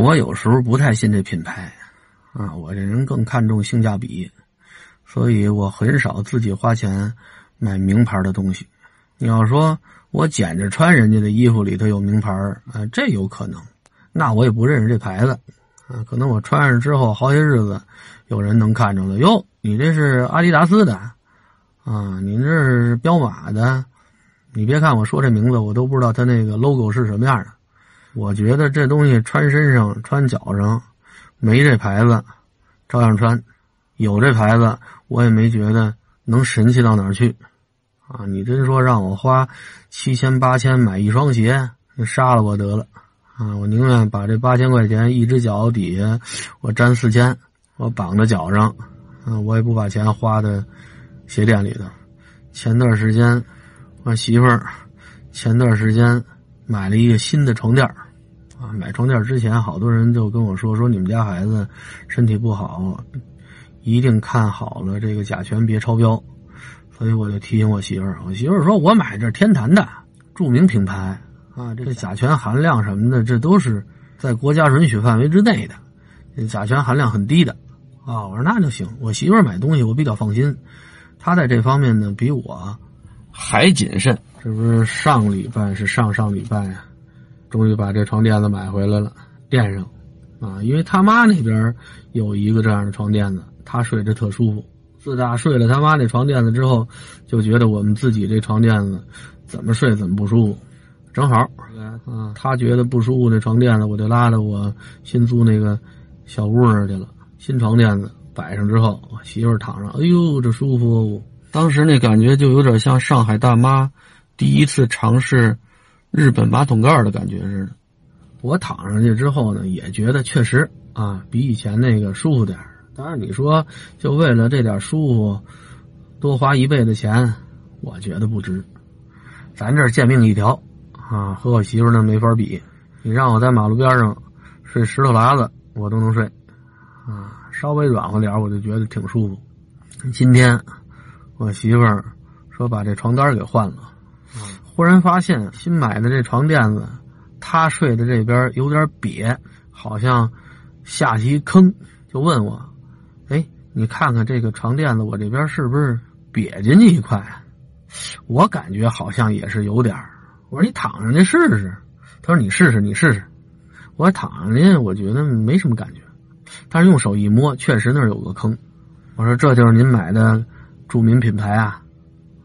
我有时候不太信这品牌，啊，我这人更看重性价比，所以我很少自己花钱买名牌的东西。你要说我捡着穿人家的衣服里头有名牌啊，这有可能，那我也不认识这牌子，啊，可能我穿上之后好些日子，有人能看着了，哟，你这是阿迪达斯的，啊，你这是彪马的，你别看我说这名字，我都不知道它那个 logo 是什么样的。我觉得这东西穿身上、穿脚上，没这牌子，照样穿；有这牌子，我也没觉得能神奇到哪儿去。啊，你真说让我花七千八千买一双鞋，你杀了我得了。啊，我宁愿把这八千块钱一只脚底下我粘四千，我绑在脚上，啊，我也不把钱花在鞋店里头。前段时间，我媳妇儿前段时间买了一个新的床垫啊，买床垫之前，好多人就跟我说说你们家孩子身体不好，一定看好了这个甲醛别超标。所以我就提醒我媳妇儿，我媳妇儿说我买这天坛的著名品牌啊，这甲醛含量什么的，这都是在国家允许范围之内的，甲醛含量很低的啊。我说那就行，我媳妇儿买东西我比较放心，她在这方面呢比我还谨慎。这不是上礼拜是上上礼拜啊。终于把这床垫子买回来了，垫上，啊，因为他妈那边有一个这样的床垫子，他睡着特舒服。自打睡了他妈那床垫子之后，就觉得我们自己这床垫子怎么睡怎么不舒服。正好，啊，他觉得不舒服那床垫子，我就拉到我新租那个小屋那儿去了。新床垫子摆上之后，媳妇儿躺上，哎呦，这舒服！当时那感觉就有点像上海大妈第一次尝试。日本马桶盖的感觉似的，我躺上去之后呢，也觉得确实啊，比以前那个舒服点当然，你说就为了这点舒服，多花一倍的钱，我觉得不值。咱这贱命一条啊，和我媳妇那没法比。你让我在马路边上睡石头拉子，我都能睡啊，稍微软和点我就觉得挺舒服。今天我媳妇儿说把这床单给换了。忽然发现新买的这床垫子，她睡的这边有点瘪，好像下去一坑，就问我：“哎，你看看这个床垫子，我这边是不是瘪进去一块？”我感觉好像也是有点我说：“你躺上去试试。”他说：“你试试，你试试。”我说：“躺上去，我觉得没什么感觉。”但是用手一摸，确实那儿有个坑。我说：“这就是您买的著名品牌啊。”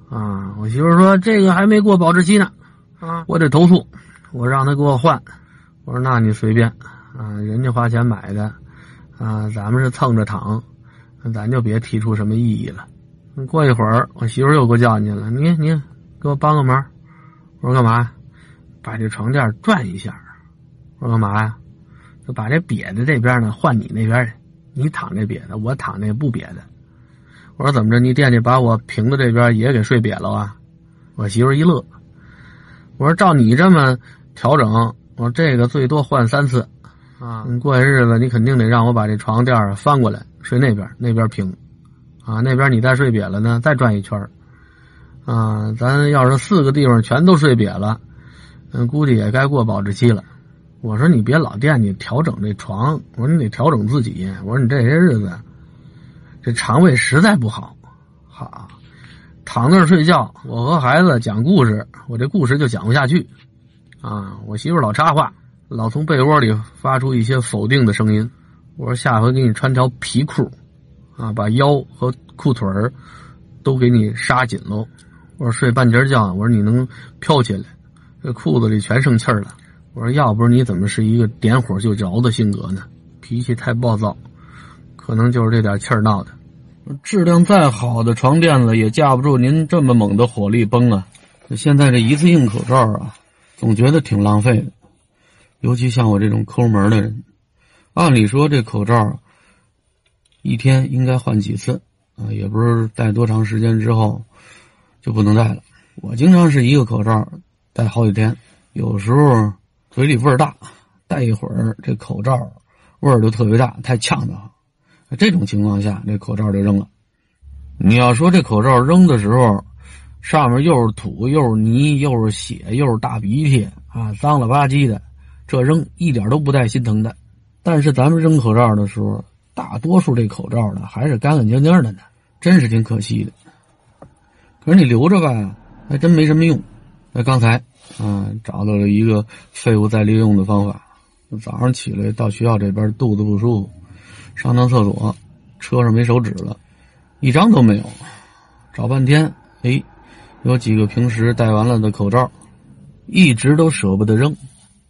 啊，我媳妇说这个还没过保质期呢，啊，我得投诉，我让他给我换。我说那你随便，啊，人家花钱买的，啊，咱们是蹭着躺，咱就别提出什么异议了。过一会儿，我媳妇又给我叫进去了，你你给我帮个忙。我说干嘛？把这床垫转一下。我说干嘛呀？就把这瘪的这边呢换你那边去，你躺这瘪的，我躺那不瘪的。我说怎么着？你惦记把我平的这边也给睡瘪了啊？我媳妇一乐。我说照你这么调整，我说这个最多换三次啊。你过些日子你肯定得让我把这床垫翻过来睡那边，那边平啊。那边你再睡瘪了呢，再转一圈啊。咱要是四个地方全都睡瘪了，嗯，估计也该过保质期了。我说你别老惦记调整这床，我说你得调整自己。我说你这些日子。这肠胃实在不好，好，躺那儿睡觉。我和孩子讲故事，我这故事就讲不下去，啊！我媳妇老插话，老从被窝里发出一些否定的声音。我说下回给你穿条皮裤，啊，把腰和裤腿儿都给你刹紧喽。我说睡半截觉，我说你能飘起来，这裤子里全剩气了。我说要不是你怎么是一个点火就着的性格呢？脾气太暴躁。可能就是这点气儿闹的，质量再好的床垫子也架不住您这么猛的火力崩啊！现在这一次性口罩啊，总觉得挺浪费的，尤其像我这种抠门的人。按理说这口罩一天应该换几次啊？也不是戴多长时间之后就不能戴了。我经常是一个口罩戴好几天，有时候嘴里味儿大，戴一会儿这口罩味儿就特别大，太呛得这种情况下，这口罩就扔了。你要说这口罩扔的时候，上面又是土又是泥又是血又是大鼻涕啊，脏了吧唧的，这扔一点都不带心疼的。但是咱们扔口罩的时候，大多数这口罩呢还是干干净净的呢，真是挺可惜的。可是你留着吧，还真没什么用。那刚才啊，找到了一个废物再利用的方法。早上起来到学校这边肚子不舒服，上趟厕所，车上没手纸了，一张都没有。找半天，哎，有几个平时戴完了的口罩，一直都舍不得扔，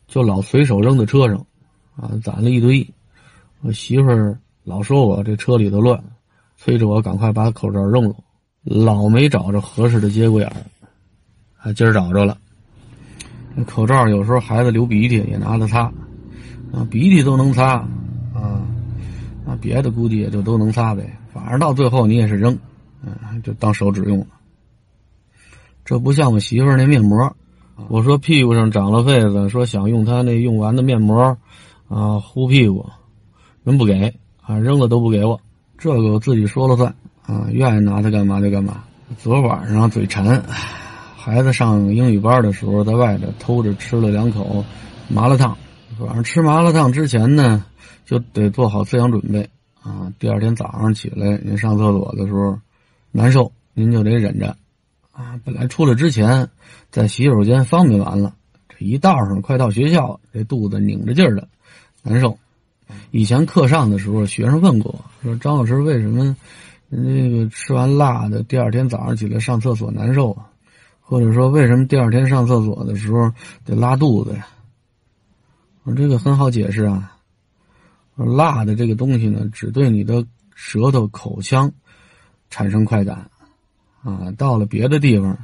就老随手扔在车上，啊，攒了一堆。我媳妇儿老说我这车里头乱，催着我赶快把口罩扔了，老没找着合适的节骨眼儿。啊，今儿找着了。那口罩有时候孩子流鼻涕也拿它擦。啊，鼻涕都能擦，啊，别的估计也就都能擦呗。反正到最后你也是扔，嗯，就当手指用了。这不像我媳妇儿那面膜，我说屁股上长了痱子，说想用她那用完的面膜，啊，糊屁股，人不给，啊，扔了都不给我。这个我自己说了算，啊，愿意拿它干嘛就干嘛。昨晚上嘴馋，孩子上英语班的时候，在外头偷着吃了两口麻辣烫。晚上吃麻辣烫之前呢，就得做好思想准备啊。第二天早上起来，您上厕所的时候难受，您就得忍着啊。本来出来之前在洗手间方便完了，这一道上快到学校，这肚子拧着劲儿的难受。以前课上的时候，学生问过我说：“张老师，为什么那个吃完辣的第二天早上起来上厕所难受啊？或者说为什么第二天上厕所的时候得拉肚子呀？”我这个很好解释啊，辣的这个东西呢，只对你的舌头、口腔产生快感，啊，到了别的地方，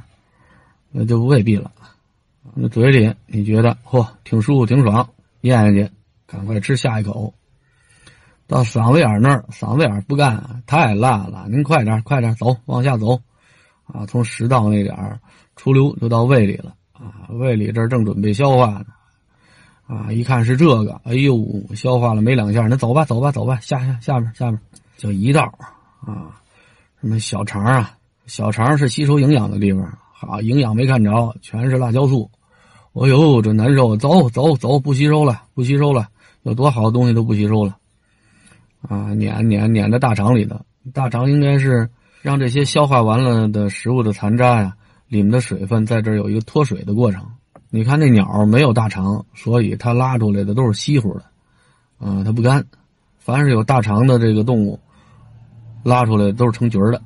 那就未必了。那嘴里你觉得嚯挺舒服、挺爽，咽下去，赶快吃下一口。到嗓子眼那儿，嗓子眼不干，太辣了，您快点、快点走，往下走，啊，从食道那点儿出溜就到胃里了，啊，胃里这正准备消化呢。啊！一看是这个，哎呦，消化了没两下，那走吧，走吧，走吧，下下下面下面就一道啊，什么小肠啊，小肠是吸收营养的地方，好，营养没看着，全是辣椒素，哎呦，这难受，走走走，不吸收了，不吸收了，有多好的东西都不吸收了，啊，撵撵撵在大肠里头，大肠应该是让这些消化完了的食物的残渣呀，里面的水分在这有一个脱水的过程。你看那鸟没有大肠，所以它拉出来的都是稀乎的，啊，它不干。凡是有大肠的这个动物，拉出来都是成局的。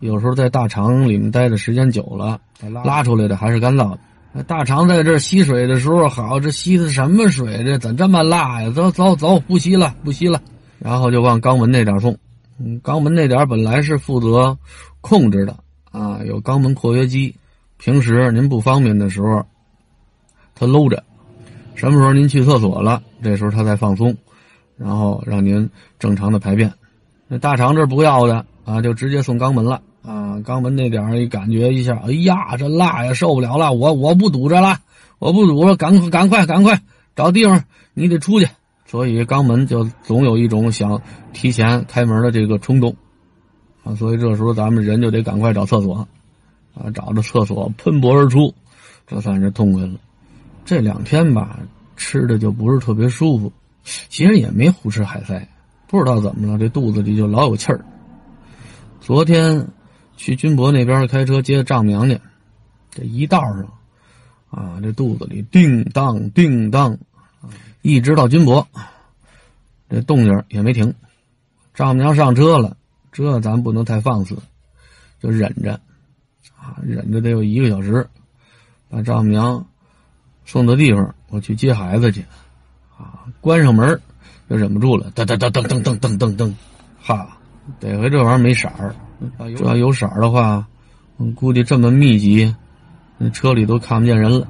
有时候在大肠里面待的时间久了，拉出来的还是干燥的。大肠在这吸水的时候好，这吸的什么水？这怎这么辣呀？走走走，不吸了，不吸了。然后就往肛门那点送。嗯，肛门那点本来是负责控制的啊，有肛门括约肌。平时您不方便的时候。他搂着，什么时候您去厕所了，这时候他再放松，然后让您正常的排便。那大肠这不要的啊，就直接送肛门了啊。肛门那点儿一感觉一下，哎呀，这辣呀，受不了了，我我不堵着了，我不堵了，赶快赶快赶快找地方，你得出去。所以肛门就总有一种想提前开门的这个冲动啊。所以这时候咱们人就得赶快找厕所啊，找着厕所喷薄而出，这算是痛快了。这两天吧，吃的就不是特别舒服，其实也没胡吃海塞，不知道怎么了，这肚子里就老有气儿。昨天去军博那边开车接丈母娘去，这一道上，啊，这肚子里叮当叮当，一直到军博，这动静也没停。丈母娘上车了，这咱不能太放肆，就忍着，啊，忍着得有一个小时，把丈母娘。送到地方，我去接孩子去，啊，关上门就忍不住了，噔噔噔噔噔噔噔噔噔，哈，得亏这玩意儿没色儿，这要有色儿的话，估计这么密集，那车里都看不见人了。